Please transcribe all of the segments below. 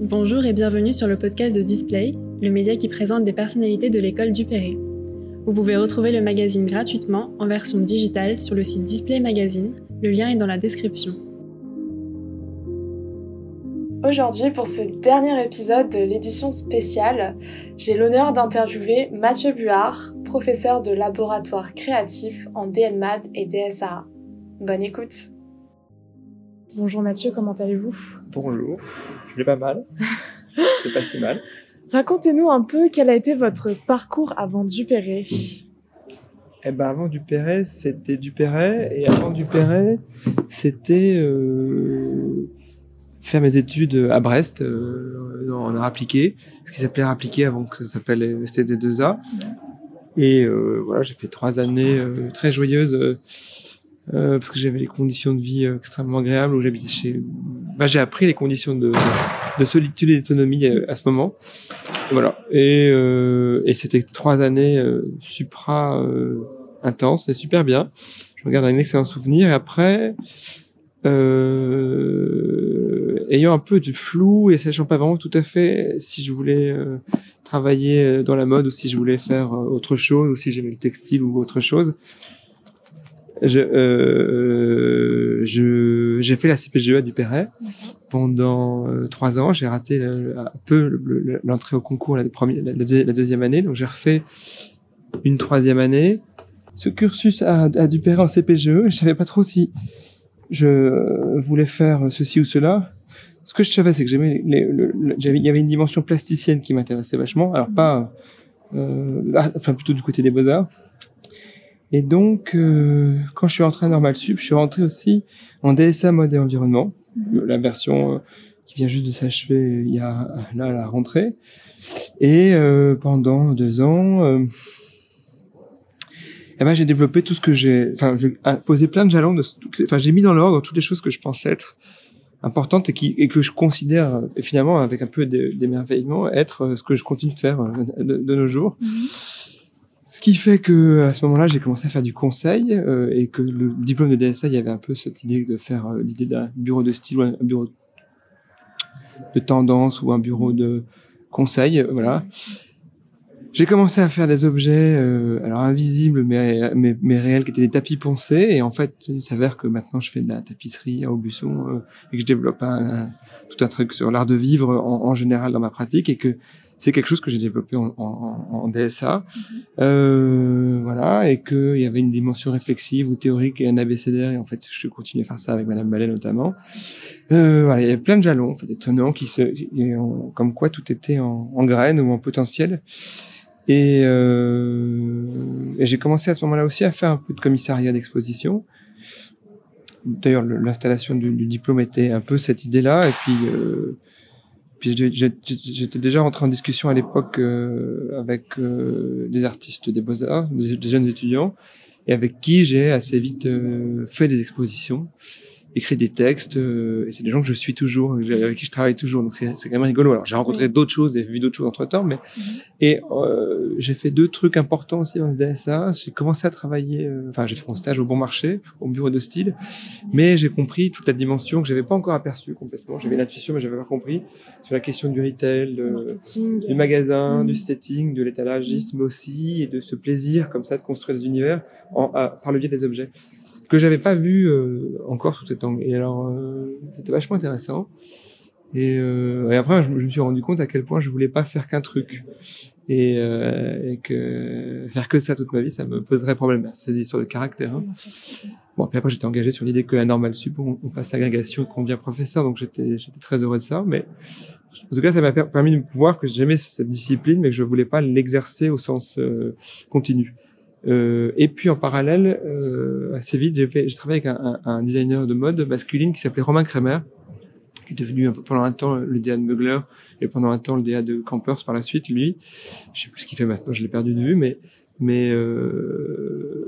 Bonjour et bienvenue sur le podcast de Display, le média qui présente des personnalités de l'école du Perret. Vous pouvez retrouver le magazine gratuitement en version digitale sur le site Display Magazine, le lien est dans la description. Aujourd'hui, pour ce dernier épisode de l'édition spéciale, j'ai l'honneur d'interviewer Mathieu Buard, professeur de laboratoire créatif en DLMAD et DSA. Bonne écoute. Bonjour Mathieu, comment allez-vous? Bonjour, je vais pas mal. je vais pas si mal. Racontez-nous un peu quel a été votre parcours avant Dupéré. Eh ben avant Dupéré, c'était Dupéré et avant Dupéré, c'était euh, faire mes études à Brest euh, en art appliqué, ce qui s'appelait art appliqué avant que ça s'appelle STD2A. Et euh, voilà, j'ai fait trois années très joyeuses euh, parce que j'avais les conditions de vie extrêmement agréables où j'habitais chez. Bah, j'ai appris les conditions de, de solitude et d'autonomie à, ce moment. Voilà. Et, et c'était trois années supra intenses et super bien. Je regarde un excellent souvenir. Et après, euh, ayant un peu du flou et sachant pas vraiment tout à fait si je voulais euh, travailler euh, dans la mode ou si je voulais faire euh, autre chose ou si j'aimais le textile ou autre chose. Je, euh, je j'ai fait la CPGE du Perret pendant trois ans. J'ai raté un peu l'entrée au concours la, première, la, deuxième année, donc j'ai refait une troisième année. Ce cursus à, à Dupéret en CPGE, je savais pas trop si je voulais faire ceci ou cela. Ce que je savais, c'est que j'aimais, j'avais, il y avait une dimension plasticienne qui m'intéressait vachement. Alors pas, euh, ah, enfin plutôt du côté des beaux arts. Et donc, euh, quand je suis rentré à Normal Sup, je suis rentré aussi en DSA mode et environnement, la version euh, qui vient juste de s'achever il y a là la rentrée. Et euh, pendant deux ans, euh, eh ben j'ai développé tout ce que j'ai, enfin j'ai posé plein de jalons enfin j'ai mis dans l'ordre toutes les choses que je pensais être importantes et qui et que je considère finalement avec un peu d'émerveillement être euh, ce que je continue de faire euh, de, nos jours. Mm-hmm. Ce qui fait que à ce moment-là, j'ai commencé à faire du conseil euh, et que le diplôme de DSA, il y avait un peu cette idée de faire l'idée d'un bureau de style ou un bureau de tendance ou un bureau de conseil, voilà. J'ai commencé à faire des objets, euh, alors invisibles mais, mais, réels, qui étaient des tapis poncés. Et en fait, il s'avère que maintenant, je fais de la tapisserie à Aubusson euh, et que je développe un, tout un truc sur l'art de vivre en, en, général dans ma pratique et que c'est quelque chose que j'ai développé en, en, en DSA. Mm-hmm. Euh, voilà, et qu'il y avait une dimension réflexive ou théorique et un abécédaire. Et en fait, je continue à faire ça avec Madame Ballet notamment. Euh, voilà, il y avait plein de jalons, en fait, étonnants, qui se, comme quoi tout était en, en graines ou en potentiel. Et, euh, et j'ai commencé à ce moment-là aussi à faire un peu de commissariat d'exposition. D'ailleurs, l'installation du, du, diplôme était un peu cette idée-là. Et puis, euh, puis j'étais déjà rentré en discussion à l'époque euh, avec euh, des artistes des beaux-arts, des, des, jeunes étudiants, et avec qui j'ai assez vite euh, fait des expositions écrit des textes euh, et c'est des gens que je suis toujours avec qui je travaille toujours donc c'est c'est quand même rigolo. Alors j'ai rencontré d'autres choses et vu d'autres choses entre temps mais mhm. et euh, j'ai fait deux trucs importants aussi dans ce DSA j'ai commencé à travailler euh, enfin j'ai fait mon stage au bon marché au bureau de style mais j'ai compris toute la dimension que j'avais pas encore aperçue complètement. J'avais l'intuition mais j'avais pas compris sur la question du retail du magasin du mhm. setting de l'étalagisme aussi et de ce plaisir comme ça de construire des univers en, par le biais des objets que j'avais pas vu euh, encore sous cet angle. Et alors, euh, c'était vachement intéressant. Et, euh, et après, je, me suis rendu compte à quel point je voulais pas faire qu'un truc. Et, et, que faire que ça toute ma vie, ça me poserait problème. C'est l'histoire de caractère. Hein. Bon, puis après, j'étais engagé sur l'idée que la normale sup, on, on passe agrégation et qu'on devient professeur, donc j'étais j'étais très heureux de ça. Mais en tout cas, ça m'a permis de voir que j'aimais cette discipline, mais que je voulais pas l'exercer au sens continu. Euh, et puis en parallèle, euh, assez vite, j'ai fait, travaillé avec un, un, designer de mode masculine qui s'appelait Romain Kremer, qui est devenu pendant un temps le DA de Mugler et pendant un temps le DA de Campers par la suite. Lui, je sais plus ce qu'il fait maintenant, je l'ai perdu de vue, mais mais euh,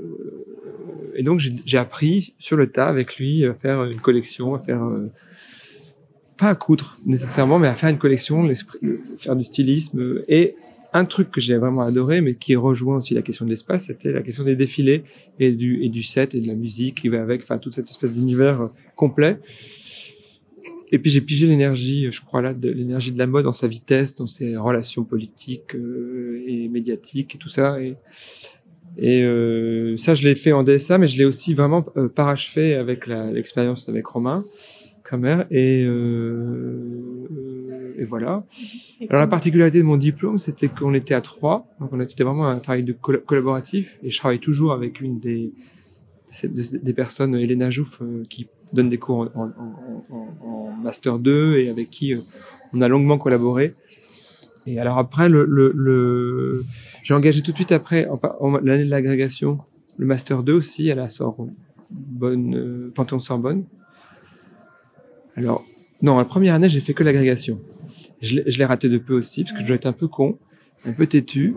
et donc j'ai appris sur le tas avec lui à faire une collection, à faire euh, pas à coudre nécessairement, mais à faire une collection, faire du stylisme et un truc que j'ai vraiment adoré, mais qui rejoint aussi la question de l'espace, c'était la question des défilés et du, et du set et de la musique qui va avec, enfin toute cette espèce d'univers euh, complet. et puis j'ai pigé l'énergie, je crois là, de l'énergie de la mode dans sa vitesse, dans ses relations politiques euh, et médiatiques et tout ça. Et, et euh, ça, je l'ai fait en DSA, mais je l'ai aussi vraiment euh, parachevé avec l'expérience avec Romain Kramer. Et, euh, et voilà. Alors la particularité de mon diplôme, c'était qu'on était à trois, donc on était vraiment un travail de collaboratif. Et je travaille toujours avec une des des personnes, Elena Jouf, euh, qui donne des cours en, en, en, en, master 2 et avec qui euh, on a longuement collaboré. Et alors après, le, le, le... j'ai engagé tout de suite après, l'année de l'agrégation, le master 2 aussi à la Sorbonne, euh, Panthéon-Sorbonne. Alors, non, la première année, j'ai fait que l'agrégation. Je l'ai raté de peu aussi, parce que je dois être un peu con un peu têtu.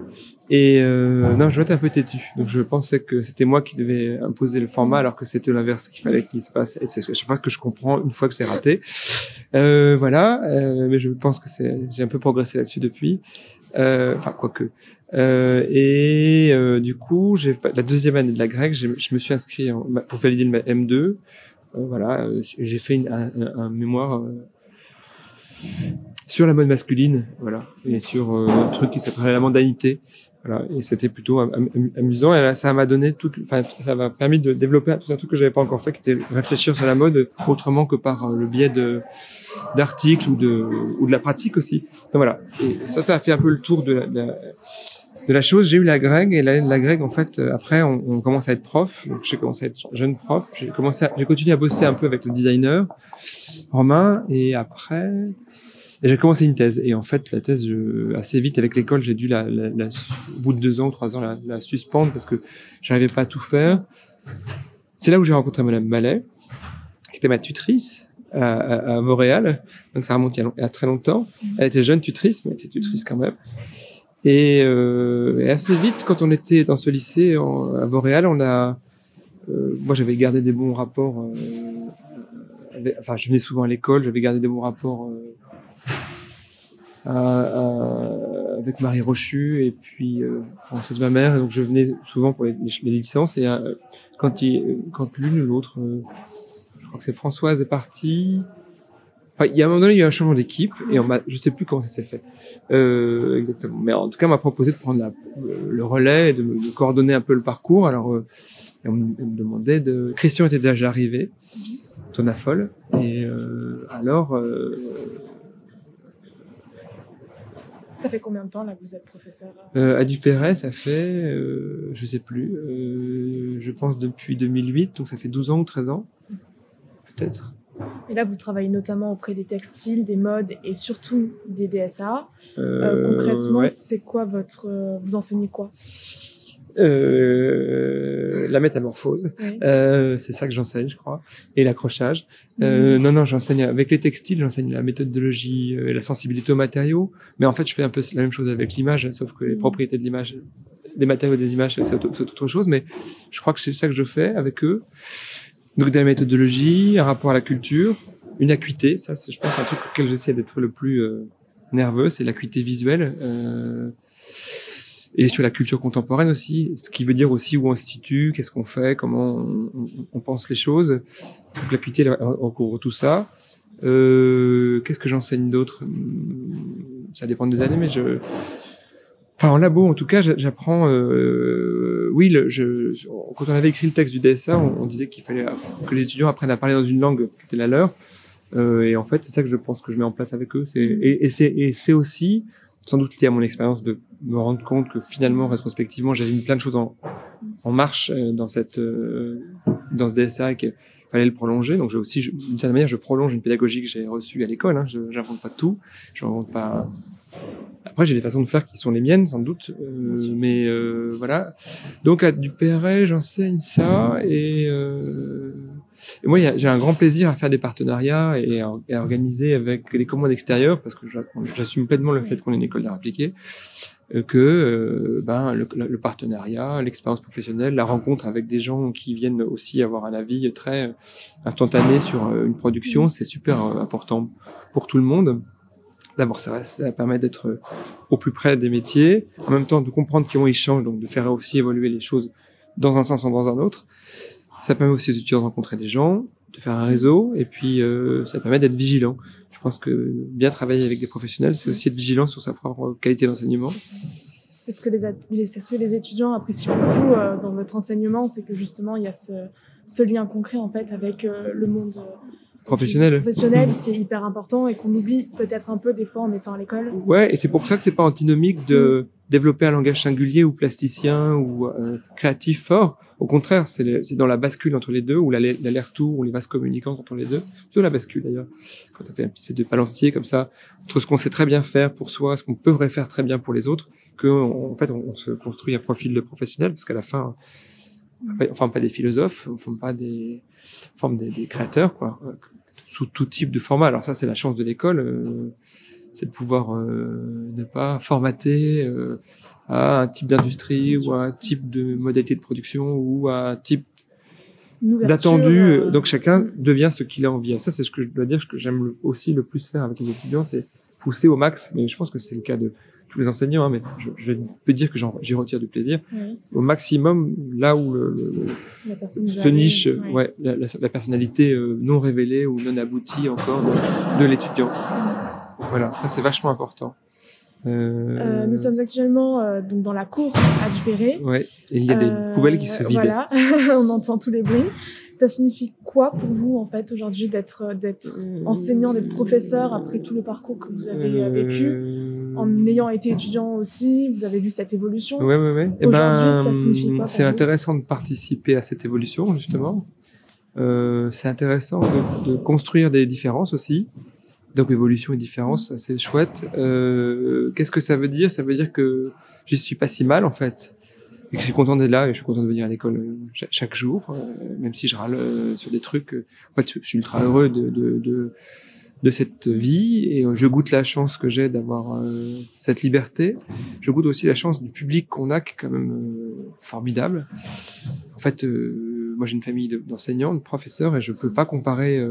Et euh, non je dois être un peu têtu. Donc je pensais que c'était moi qui devais imposer le format alors que c'était l'inverse qu'il fallait qu'il se passe et c'est chaque fois que je comprends une fois que c'est raté. Euh, voilà. Euh, mais je pense que c'est j'ai un peu progressé là-dessus depuis. Euh, enfin quoique. Euh, et euh, du coup j'ai la deuxième année de la grecque je me suis inscrit pour valider le M2 voilà. J'ai fait une, un, un, mémoire sur la mode masculine, voilà, et sur euh, un truc qui s'appelait la mondanité. Voilà, et c'était plutôt amusant. Et là, ça m'a donné tout, enfin, ça m'a permis de développer tout un truc que j'avais pas encore fait, qui était réfléchir sur la mode autrement que par euh, le biais de d'articles ou de ou de la pratique aussi. Donc voilà. Et ça, ça a fait un peu le tour de la, de la, chose. J'ai eu la Greg et la, la Greg, en fait, euh, après, on, on commence à être prof. Donc, j'ai commencé à être jeune prof. J'ai commencé, j'ai continué à bosser un peu avec le designer Romain. Et après, et j'ai commencé une thèse. Et en fait, la thèse, je, assez vite avec l'école, j'ai dû la, la, la, au bout de deux ans, trois ans, la, la suspendre parce que j'arrivais pas à tout faire. C'est là où j'ai rencontré Madame Mallet, qui était ma tutrice à, à, à Montréal. Donc ça remonte il a, très longtemps. Elle était jeune tutrice, mais elle était tutrice quand même. Et, euh, et assez vite, quand on était dans ce lycée en, à Montréal, on a, euh, moi j'avais gardé des bons rapports. Euh, enfin, je venais souvent à l'école, j'avais gardé des bons rapports euh, euh, avec Marie Rochu et puis euh, Françoise ma mère. donc je venais souvent pour les, les licences et euh, quand il, quand l'une ou l'autre, euh, je crois que c'est Françoise est partie. Enfin, il y a un moment donné, il y a eu un changement d'équipe et on m'a, je sais plus comment ça s'est fait euh, exactement. Mais en tout cas, on m'a proposé de prendre la, le relais et de, de, coordonner un peu le parcours. Alors, on, on, me demandait de. Christian était déjà arrivé, Tona Folle, et alors ça fait combien de temps là que vous êtes professeur euh, À Dupéret, ça fait, euh, je sais plus, euh, je pense depuis 2008, donc ça fait 12 ans ou 13 ans, peut-être. Et là, vous travaillez notamment auprès des textiles, des modes et surtout des DSA. Euh, concrètement, ouais. c'est quoi votre, vous enseignez quoi? Euh, la métamorphose, oui. euh, c'est ça que j'enseigne, je crois, et l'accrochage. Euh, mmh. Non, non, j'enseigne avec les textiles, j'enseigne la méthodologie et la sensibilité aux matériaux, mais en fait, je fais un peu la même chose avec l'image, sauf que les mmh. propriétés de l'image, des matériaux et des images, c'est autre, autre chose, mais je crois que c'est ça que je fais avec eux. Donc, de la méthodologie, un rapport à la culture, une acuité, ça, c'est, je pense, un truc auquel j'essaie d'être le plus euh, nerveux, c'est l'acuité visuelle. Euh, et sur la culture contemporaine aussi, ce qui veut dire aussi où on se situe, qu'est-ce qu'on fait, comment on, pense les choses. Donc l'acuité recouvre tout ça. Euh, qu'est-ce que j'enseigne d'autre? Ça dépend des années, mais je, enfin en labo en tout cas, j'apprends. Euh, oui, je, quand on avait écrit le texte du DSA, on, disait qu'il fallait que les étudiants apprennent à parler dans une langue qui était la leur. Euh, et en fait, c'est ça que je pense que je mets en place avec eux. Et c'est aussi sans doute lié à mon expérience de me rendre compte que finalement, rétrospectivement, j'avais mis plein de choses en, en marche euh, dans cette euh, dans ce DSA et qu'il fallait le prolonger. Donc, j'ai aussi, d'une certaine manière, je prolonge une pédagogie que j'ai reçue à l'école. Hein. Je n'invente pas tout. Je n'invente pas. Après, j'ai des façons de faire qui sont les miennes, sans doute. Euh, mais euh, voilà. Donc, à du j'enseigne ça et, euh, et moi, j'ai un grand plaisir à faire des partenariats et à, et à organiser avec des commandes extérieures parce que j'assume pleinement le fait qu'on est une école d'art appliqué que euh, ben, le, le partenariat, l'expérience professionnelle, la rencontre avec des gens qui viennent aussi avoir un avis très instantané sur euh, une production, c'est super euh, important pour tout le monde. D'abord, ça, ça permet d'être au plus près des métiers, en même temps de comprendre comment ils changent, donc de faire aussi évoluer les choses dans un sens ou dans un autre. Ça permet aussi aux étudiants de rencontrer des gens, de faire un réseau et puis euh, ça permet d'être vigilant. Je pense que bien travailler avec des professionnels, c'est aussi être vigilant sur sa propre qualité d'enseignement. C'est ce que les, c'est ce que les étudiants apprécient beaucoup euh, dans votre enseignement, c'est que justement il y a ce, ce lien concret en fait avec euh, le monde professionnel. professionnel qui est hyper important et qu'on oublie peut-être un peu des fois en étant à l'école. Ouais, et c'est pour ça que c'est pas antinomique de développer un langage singulier ou plasticien ou euh, créatif fort. Au contraire, c'est dans la bascule entre les deux, ou l'aller-retour, ou les vases communicants entre les deux. Plutôt la bascule d'ailleurs. Quand on fait un petit peu de balancier comme ça, entre ce qu'on sait très bien faire pour soi, ce qu'on peut faire très bien pour les autres, que en fait on, se construit un profil de professionnel, parce qu'à la fin, on forme pas des philosophes, on forme pas des, on forme des, des créateurs, quoi, sous tout type de format. Alors ça, c'est la chance de l'école. Euh, c'est de pouvoir euh, ne pas formater euh, à un type d'industrie ou à un type de modalité de production ou à un type d'attendu. Donc chacun mm. devient ce qu'il a envie. Ça, c'est ce que je dois dire, ce que j'aime aussi le plus faire avec les étudiants, c'est pousser au max. Mais je pense que c'est le cas de tous les enseignants, hein, mais je, je, peux dire que j'y retire du plaisir au maximum là où le, le se niche, ouais, la, la, personnalité non révélée ou non aboutie encore de, de l'étudiant. Voilà, ça c'est vachement important. Euh... Euh, nous sommes actuellement euh, donc dans la cour à Dupéré. Ouais, et il y a des euh, poubelles qui se vident. Voilà, on entend tous les bruits. Ça signifie quoi pour vous en fait aujourd'hui d'être d'être enseignant, d'être professeur après tout le parcours que vous avez vécu, en ayant été étudiant aussi, vous avez vu cette évolution. Ouais, ouais, ouais. Eh aujourd'hui, ben, ça signifie quoi C'est intéressant de participer à cette évolution justement. c'est intéressant de, de construire des différences aussi. Donc évolution et différence, c'est chouette. Euh, Qu'est-ce que ça veut dire? Ça veut dire que j'y suis pas si mal en fait, et que je suis content d'être là et je suis content de venir à l'école euh, chaque jour, euh, même si je râle euh, sur des trucs. En fait, je suis ultra heureux de, de, de, de cette vie et je goûte la chance que j'ai d'avoir cette liberté. Je goûte aussi la chance du public qu'on a, qui est quand même formidable. En fait, moi j'ai une famille d'enseignants, de professeurs, et je peux pas comparer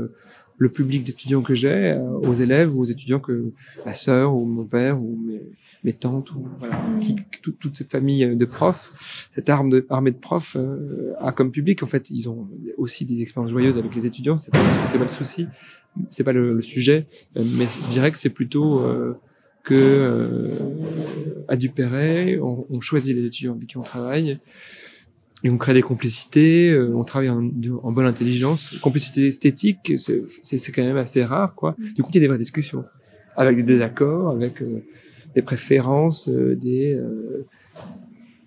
le public d'étudiants que j'ai euh, aux élèves ou aux étudiants que ma sœur ou mon père ou mes, mes tantes ou voilà, mm. qui, toute cette famille de profs, cette arme de, armée de profs euh, a comme public. En fait ils ont aussi des expériences joyeuses avec les étudiants, c'est pas c'est pas le souci, c'est pas le, sujet, euh, mais je dirais que c'est plutôt que à Dupéret, on, on, choisit les étudiants avec qui on travaille et on crée des complicités, euh, on travaille en, en, bonne intelligence. Complicité esthétique, c'est quand même assez rare, quoi. Mm. Du coup, il y a des vraies discussions, avec des désaccords, avec euh, des préférences, euh, des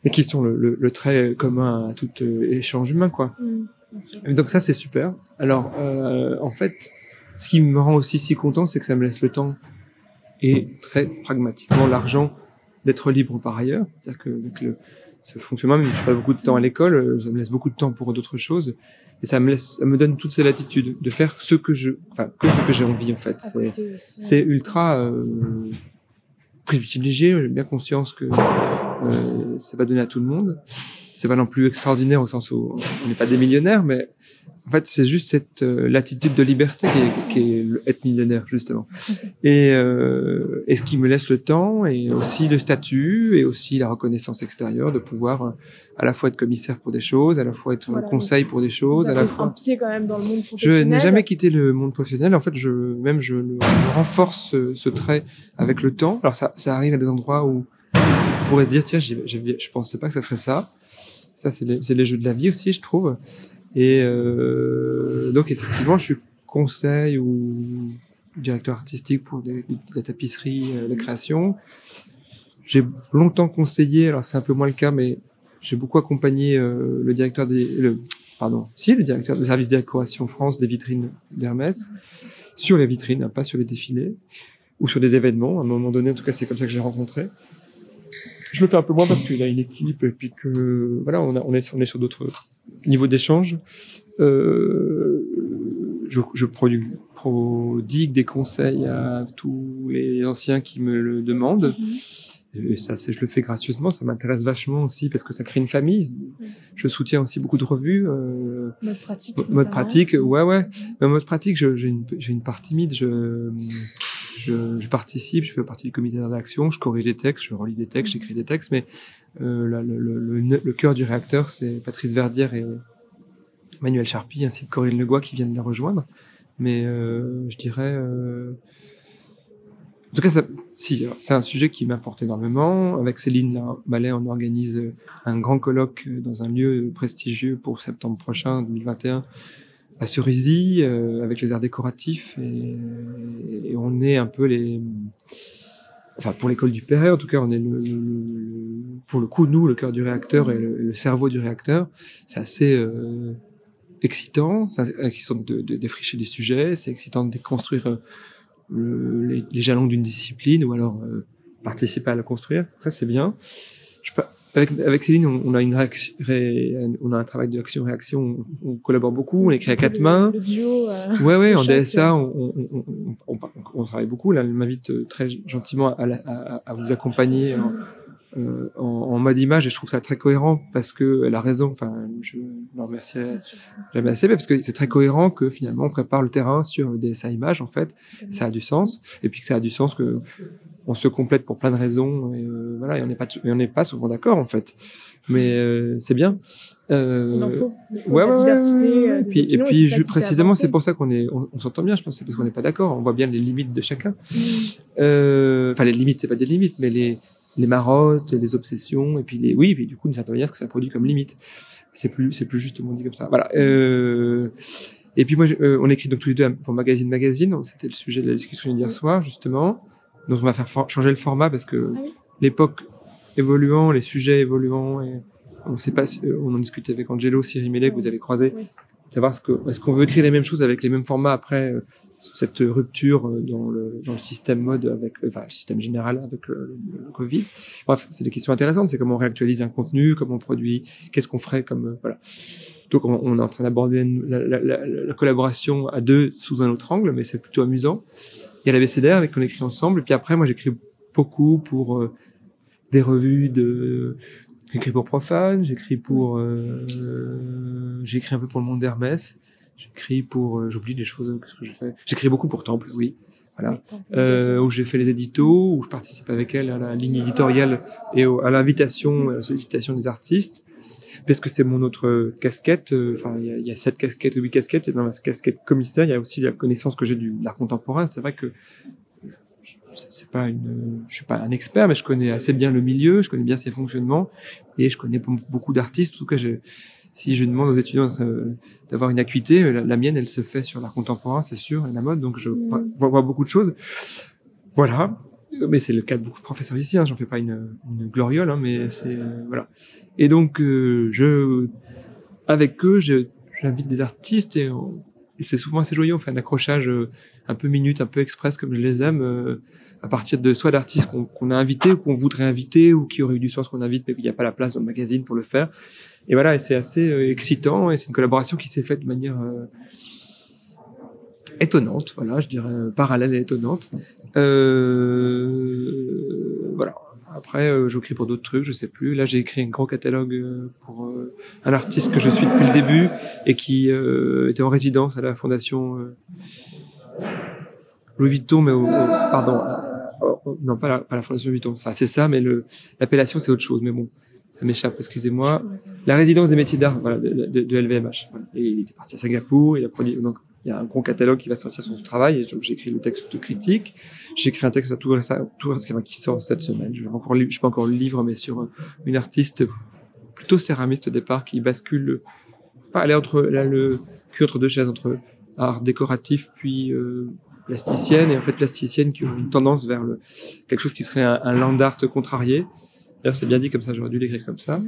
mais qui sont le, le, le, trait commun à tout échange humain, quoi. Mm, donc ça, c'est super. Alors, en fait, ce qui me rend aussi si content, c'est que ça me laisse le temps et très pragmatiquement l'argent d'être libre par ailleurs, c'est-à-dire que avec le ce fonctionnement, même si je pas beaucoup de temps à l'école, euh, ça me laisse beaucoup de temps pour d'autres choses. Et ça me laisse, ça me donne toutes ces latitudes de faire ce que je, enfin, que, que j'ai envie, en fait. C'est ultra, euh, privilégié. J'ai bien conscience que, euh, c'est pas donné à tout le monde. C'est pas non plus extraordinaire au sens où on n'est pas des millionnaires, mais en fait, c'est juste cette euh, latitude de liberté qui est, qui est être millionnaire justement, et, euh, et ce qui me laisse le temps et aussi le statut et aussi la reconnaissance extérieure de pouvoir euh, à la fois être commissaire pour des choses, à la fois être conseil pour des choses, à la fois un pied quand même dans le monde professionnel. Je n'ai jamais quitté le monde professionnel. En fait, je même je, je renforce ce, ce, trait avec le temps. Alors ça, ça arrive à des endroits où pourrait se dire tiens, je pensais pas que ça ferait ça. Ça, c'est les, les, jeux de la vie aussi, je trouve. Et euh, donc effectivement, je suis conseil ou directeur artistique pour des, la tapisserie, euh, la création. J'ai longtemps conseillé, alors c'est un peu moins le cas, mais j'ai beaucoup accompagné euh, le directeur des, pardon, si le directeur du service décoration France des vitrines d'Hermès sur les vitrines, hein, pas sur les défilés ou sur des événements. À un moment donné, en tout cas, c'est comme ça que j'ai rencontré. Je le fais un peu moins parce qu'il a une équipe et puis que voilà, on, a, on est on est sur d'autres niveau d'échange, euh, je, je prodigue des conseils à tous les anciens qui me le demandent. Mhm. Et ça, je le fais gracieusement. Ça m'intéresse vachement aussi parce que ça crée une famille. Je soutiens aussi beaucoup de revues. Euh, mode pratique. Mode pratique, ouais, ouais. Mais mode pratique, j'ai une, une part timide. Je, je, participe, je fais partie du comité de je corrige des textes, je relis des textes, j'écris des textes, mais euh, le, cœur du réacteur, c'est Patrice Verdière et, Manuel Charpie ainsi que Corinne Legois qui viennent la rejoindre. Mais euh, je dirais... Euh... En tout cas, c'est un sujet qui m'importe énormément. Avec Céline Ballet, on organise un grand colloque dans un lieu prestigieux pour septembre prochain, 2021, à Cerisy, euh, avec les arts décoratifs. Et, on est un peu les... Enfin, pour l'école du Perret, en tout cas, on est le, le, pour le coup, nous, le cœur du réacteur et le, le cerveau du réacteur. C'est assez... Euh, excitant, c'est excitant de, de, défricher des sujets, c'est excitant de déconstruire euh, les, les, jalons d'une discipline ou alors euh, participer à la construire. Ça c'est bien. Je avec, avec Céline, on, on, a une réaction, ré, on a un travail de action-réaction. On, on, collabore beaucoup. On écrit à quatre mains. Le duo. Euh, ouais, ouais. En DSA, on, on, travaille beaucoup. Là, elle m'invite euh, très gentiment à, à, à vous accompagner. En, euh, en, en, mode image et je trouve ça très cohérent parce que elle a raison. Enfin, je le remercierai jamais assez, parce que c'est très cohérent que finalement on prépare le terrain sur le DSA image en fait. Ça a du sens et puis que ça a du sens que on se complète pour plein de raisons. Et euh, voilà, et on n'est pas on n'est pas souvent d'accord en fait. Mais euh, c'est bien. Euh, il en faut. Il faut ouais, la ouais, diversité. ouais, euh, et puis, et puis je, précisément, c'est pour ça qu'on est, on, on s'entend bien. Je pense, c'est parce qu'on n'est pas d'accord. On voit bien les limites de chacun. Mm. Euh, Enfin, les limites, c'est pas des limites, mais les les marottes, les obsessions, et puis les oui, et puis du coup, d'une certaine manière, ce que ça produit comme limite. C'est plus, c'est plus justement dit comme ça. Voilà. Euh, et puis moi, je- euh, on écrit donc tous les deux pour Magazine Magazine. C'était le sujet de la discussion d'hier soir, justement. Donc on va faire changer le format parce que Ah oui. l'époque évoluant, les sujets évoluant, et on sait pas, si- euh, on en discutait avec Angelo, Cyril Mellet, que vous avez croisé, Oui. savoir ce que, est-ce qu'on veut écrire les mêmes choses avec les mêmes formats après euh, cette rupture euh, dans le, dans le système mode avec, enfin, le système général avec le, le- le Covid. Bref, c'est des questions intéressantes. C'est comment on réactualise un contenu, comment on produit, qu'est-ce qu'on ferait comme, euh, voilà. Donc, on, on est en train d'aborder la, la, la, la collaboration à deux sous un autre angle, mais c'est plutôt amusant. Il y a la BCDR avec qu'on écrit ensemble. Et puis après, moi, j'écris beaucoup pour euh, des revues de, j'écris pour Profane, j'écris pour, euh, j'écris un peu pour le monde d'Hermès. J'écris pour, euh, j'oublie des choses, qu'est-ce que je fais J'écris beaucoup pour Temple, oui. Voilà. Euh, où j'ai fait les éditos, où je participe avec elle à la ligne éditoriale et au- à l'invitation, à la sollicitation des artistes. Parce que c'est mon autre casquette. euh, Enfin, il y a, y a sept casquettes ou huit casquettes. Et dans la casquette commissaire, il y a aussi la connaissance que j'ai du de l'art contemporain. C'est vrai que c'est pas une, je suis pas un expert, mais je connais assez bien le milieu, je connais bien ses fonctionnements et je connais beaucoup- d'artistes. En tout cas, je, si je demande aux étudiants euh, d'avoir une acuité, euh, la, la mienne, elle se fait sur l'art contemporain, c'est sûr, et la mode, donc je vois, vois beaucoup de choses. Voilà. Mais c'est le cas de beaucoup de professeurs ici, hein, j'en fais pas une, une gloriole, hein, mais c'est euh, voilà. Et donc euh, je, avec eux, j'invite des artistes et, et c'est souvent assez joyeux. On fait un accrochage euh, un peu minute, un peu express comme je les aime, euh, à partir de soit d'artistes qu'on qu'on a invités ou qu'on voudrait inviter ou qui aurait eu du sens qu'on invite, mais qu'il n'y a pas la place dans le magazine pour le faire. Et voilà, et c'est assez euh, excitant et c'est une collaboration qui s'est faite de manière euh, étonnante, voilà, je dirais euh, parallèle et étonnante. Euh, voilà. Après, euh, j'écris pour d'autres trucs, je sais plus. Là, j'ai écrit un grand catalogue euh, pour euh, un artiste que je suis depuis le début et qui euh, était en résidence à la fondation Louis Vuitton, mais au, pardon, non pas la, pas la fondation Vuitton. Enfin, c'est ça, mais l'appellation c'est autre chose. Mais bon, ça m'échappe. Excusez-moi. La résidence des métiers d'art, voilà, de, de, de LVMH. Voilà. Et il était parti à Singapour. Il a produit donc il y a un grand catalogue qui va sortir sur son travail. Et écrit le texte critique. J'ai écrit un texte à tout récemment, tout qui sort cette semaine. Je encore, li- je sais pas encore le livre, mais sur euh, une artiste plutôt céramiste au départ qui bascule. Pas, elle entre là le cul entre deux chaises entre art décoratif puis euh, plasticienne et en fait plasticienne qui ont une tendance vers le quelque chose qui serait un land art contrarié. D'ailleurs, c'est bien dit comme ça, j'aurais dû l'écrire comme ça.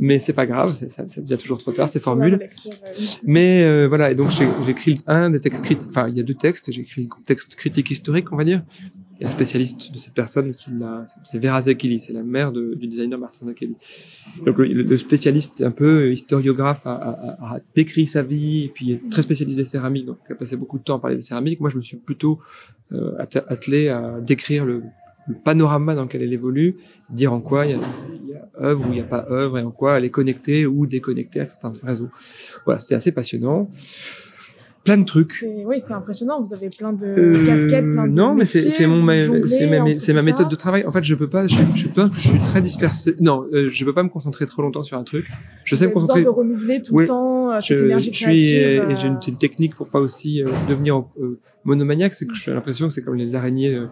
Mais c'est pas grave, c'est- ça, ça devient toujours trop tard, ces formules. Mais euh, voilà, et donc écrit un des textes critiques, enfin il y a deux textes, j'ai écrit le texte critique historique, on va dire. Il y a un spécialiste de cette personne l'a, c'est Vera Zekili, c'est la mère de- du designer Martin Zekili. Donc le, le spécialiste un peu historiographe a, a- a décrit sa vie et puis est très spécialisé céramique, donc il a passé beaucoup de temps à parler de céramique. Moi je me suis plutôt euh, attelé à décrire le, le panorama dans lequel elle évolue, dire en quoi il y a, il y a œuvre ou il n'y a pas œuvre et en quoi elle est connectée ou déconnectée à certains réseaux. Voilà, c'était assez passionnant. plein de trucs. Oui, c'est impressionnant. Vous avez plein de casquettes, plein de Euh, non, mais c'est mon c'est ma, c'est ma méthode ça. de travail. En fait, je peux pas. Je, je pense que je suis très dispersé. Non, euh, je peux pas me concentrer trop longtemps sur un truc. Je sais Vous me avez besoin concentrer. de renouveler tout Oui. le temps euh, Je, énergie je suis créative. euh, et j'ai euh, une, c'est une technique pour pas aussi euh, devenir euh, monomaniaque. C'est que j'ai l'impression que c'est comme les araignées euh,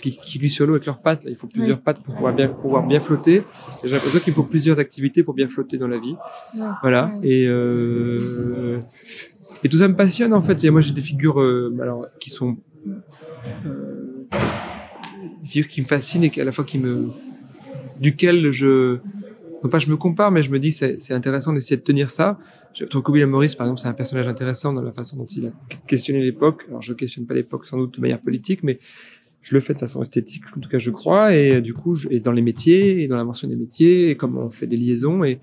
qui, qui glissent sur l'eau avec leurs pattes. Là. Il faut plusieurs pattes pour pouvoir bien pouvoir bien flotter. J'ai l'impression qu'il faut plusieurs activités pour bien flotter dans la vie. ouais. Voilà. Ouais. Et euh, et tout ça me passionne en fait. Et moi j'ai des figures euh, alors qui sont euh, des figures qui me fascinent et qui à la fois qui me duquel je non pas je me compare mais je me dis c'est intéressant d'essayer de tenir ça. Je trouve que William Morris par exemple c'est un personnage intéressant dans la façon dont il a questionné l'époque. Alors je questionne pas l'époque sans doute de manière politique mais je le fais de façon esthétique, en tout cas je crois, et euh, du coup, je, et dans les métiers, et dans la mention des métiers, et comment on fait des liaisons, et,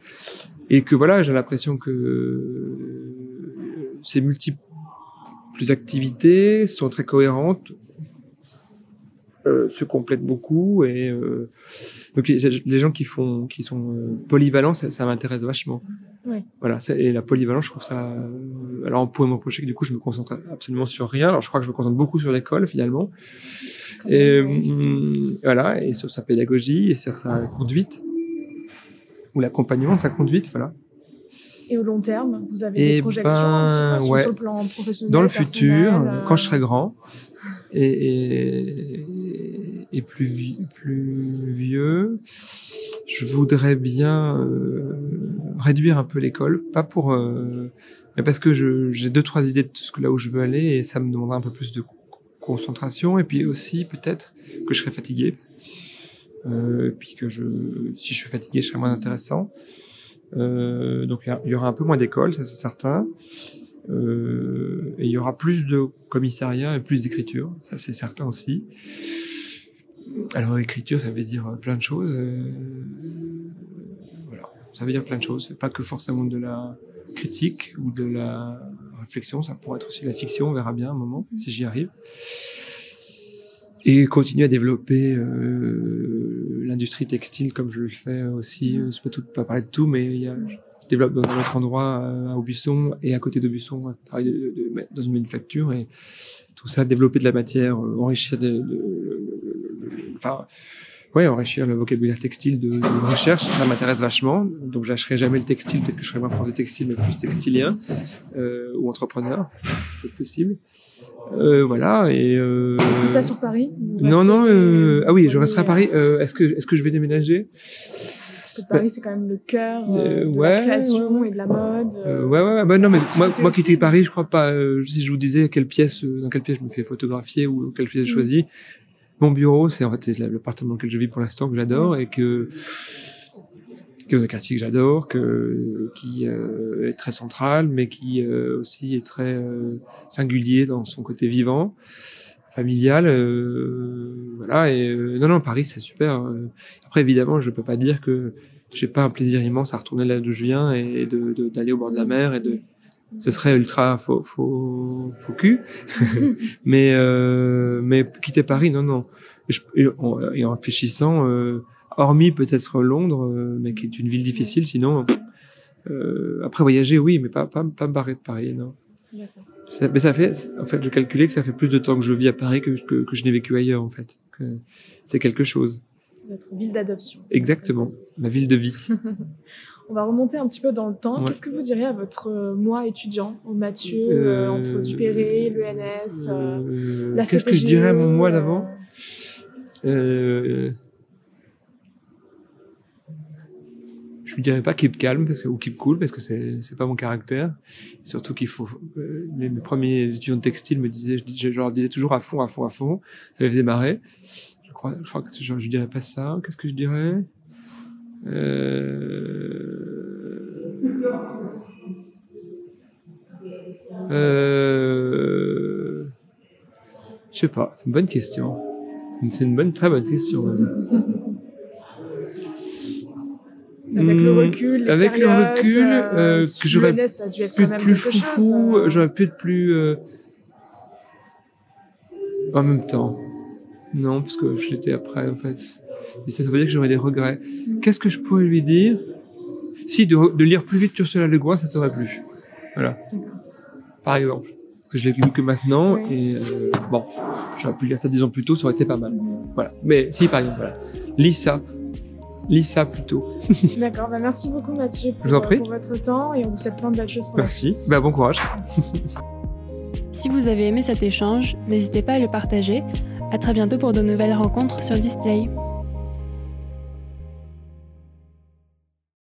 et que voilà, j'ai l'impression que euh, ces multiples activités sont très cohérentes, euh, se complètent beaucoup, et euh, donc les les gens qui font, qui sont euh, polyvalents, ça, ça m'intéresse vachement. Voilà, et la polyvalence, je trouve ça. euh, alors on pourrait me reprocher que du coup, je me concentre absolument sur rien. Alors je crois que je me concentre beaucoup sur l'école finalement. quand Et hum, voilà, et sur sa pédagogie et sur sa conduite ou l'accompagnement de sa conduite, voilà. Et au long terme, vous avez Eh des projections ben, sur- ouais. sur le plan professionnel Dans le futur, euh, quand je serai grand et, et, et plus, vi- plus vieux, je voudrais bien euh, réduire un peu l'école, pas pour, euh, mais parce que j'ai deux trois idées de ce que là où je veux aller et ça me demandera un peu plus de co- concentration et puis aussi peut-être que je serai fatigué, euh, puis que je, si je suis fatigué, je serai moins intéressant. Euh, donc il y aura un peu moins d'école, ça c'est certain. Euh, et il y aura plus de commissariat et plus d'écriture, ça c'est certain aussi. Alors écriture, ça veut dire plein de choses. euh, ça veut dire plein de choses. Pas que forcément de la critique ou de la réflexion, ça pourrait être aussi de la fiction, on verra bien un moment si j'y arrive. Et continuer à développer euh, l'industrie textile comme je le fais aussi. euh, Je peux tout, pas parler de tout, mais il y a, je développe dans un autre endroit euh, à Aubusson et à côté d'Aubusson, un travail de, de- de- dans une manufacture et tout ça, développer de la matière, euh, enrichir de- enfin, ouais, enrichir le vocabulaire textile de, de recherche, ça m'intéresse vachement. Donc, je lâcherai jamais le textile, peut-être que je serai moins prof de textile, mais plus textilien euh, ou entrepreneur, peut-être possible. Euh, voilà et euh, Tout ça sur Paris? Non non euh, ah oui je resterai à Paris euh, est-ce que est-ce que je vais déménager? Parce que Paris, c'est quand même le cœur euh, Euh, de ouais, la création ouais, et de la mode. Euh, ouais, ouais, ouais, bah non, mais moi, moi quitter Paris, je crois pas. euh, si je vous disais quelle pièce, dans quelle pièce je me fais photographier ou quelle pièce j'ai Mm. choisi, mon bureau, c'est en fait l'appartement dans lequel je vis pour l'instant que j'adore et que dans un quartier que j'adore, que qui euh, est très central, mais qui euh, aussi est très euh, singulier dans son côté vivant, familial. euh, voilà. Et euh, non, non, Paris, c'est super. euh. Après, évidemment, je peux pas dire que j'ai pas un plaisir immense à retourner là d'où je viens et de- d'aller au bord de la mer et de ce serait ultra faux faux faux cul. Mais euh, mais quitter Paris non non. Je- en, et en réfléchissant euh, hormis peut-être Londres euh, mais qui est une ville difficile sinon euh, après voyager oui mais pas pas pas me barrer de Paris non. Ça- mais ça fait en fait je calculais que ça fait plus de temps que je vis à Paris que que, que je n'ai vécu ailleurs en fait c'est quelque chose Votre ville d'adoption. exactement ma ville de vie On va remonter un petit peu dans le temps. Ouais. Qu'est-ce que vous diriez à votre euh, moi étudiant, au Mathieu, euh, Euh, entre Dupéré, l'ENS, euh, la qu'est-ce que je CPGE, dirais à mon moi d'avant je lui dirais pas keep calme parce que, ou keep cool parce que c'est c'est pas mon caractère. Surtout qu'il faut. euh, mes, mes premiers étudiants de textile me disaient, je, je leur disais toujours à fond, à fond, à fond. Ça les faisait marrer. Je crois, que je, je dirais pas ça. Qu'est-ce que je dirais? Euh... Euh... Je sais pas, c'est une bonne question. C'est une bonne, très bonne question. même. Avec le Hmm, recul, les avec le périodes, recul, euh, que j'aurais pu être plus foufou, j'aurais pu être plus euh, en même temps. Non, parce que j'étais après en fait. Et ça, ça veut dire que j'aurais des regrets. Qu'est-ce que je pourrais lui dire? Si de, de lire plus vite Ursula Le Guin, ça t'aurait plu. Voilà. Par exemple. parce que je l'ai lu que maintenant et euh, bon, j'aurais pu lire ça dix ans plus tôt, ça aurait été pas mal. Voilà. Mais si par exemple, voilà, lis ça, lis ça plutôt. D'accord, bah merci beaucoup Mathieu pour, Je vous en prie. pour votre temps et on vous souhaite plein de belles choses pour Merci. la suite. Bah bon courage. Si vous avez aimé cet échange, n'hésitez pas à le partager. À très bientôt pour de nouvelles rencontres sur Display.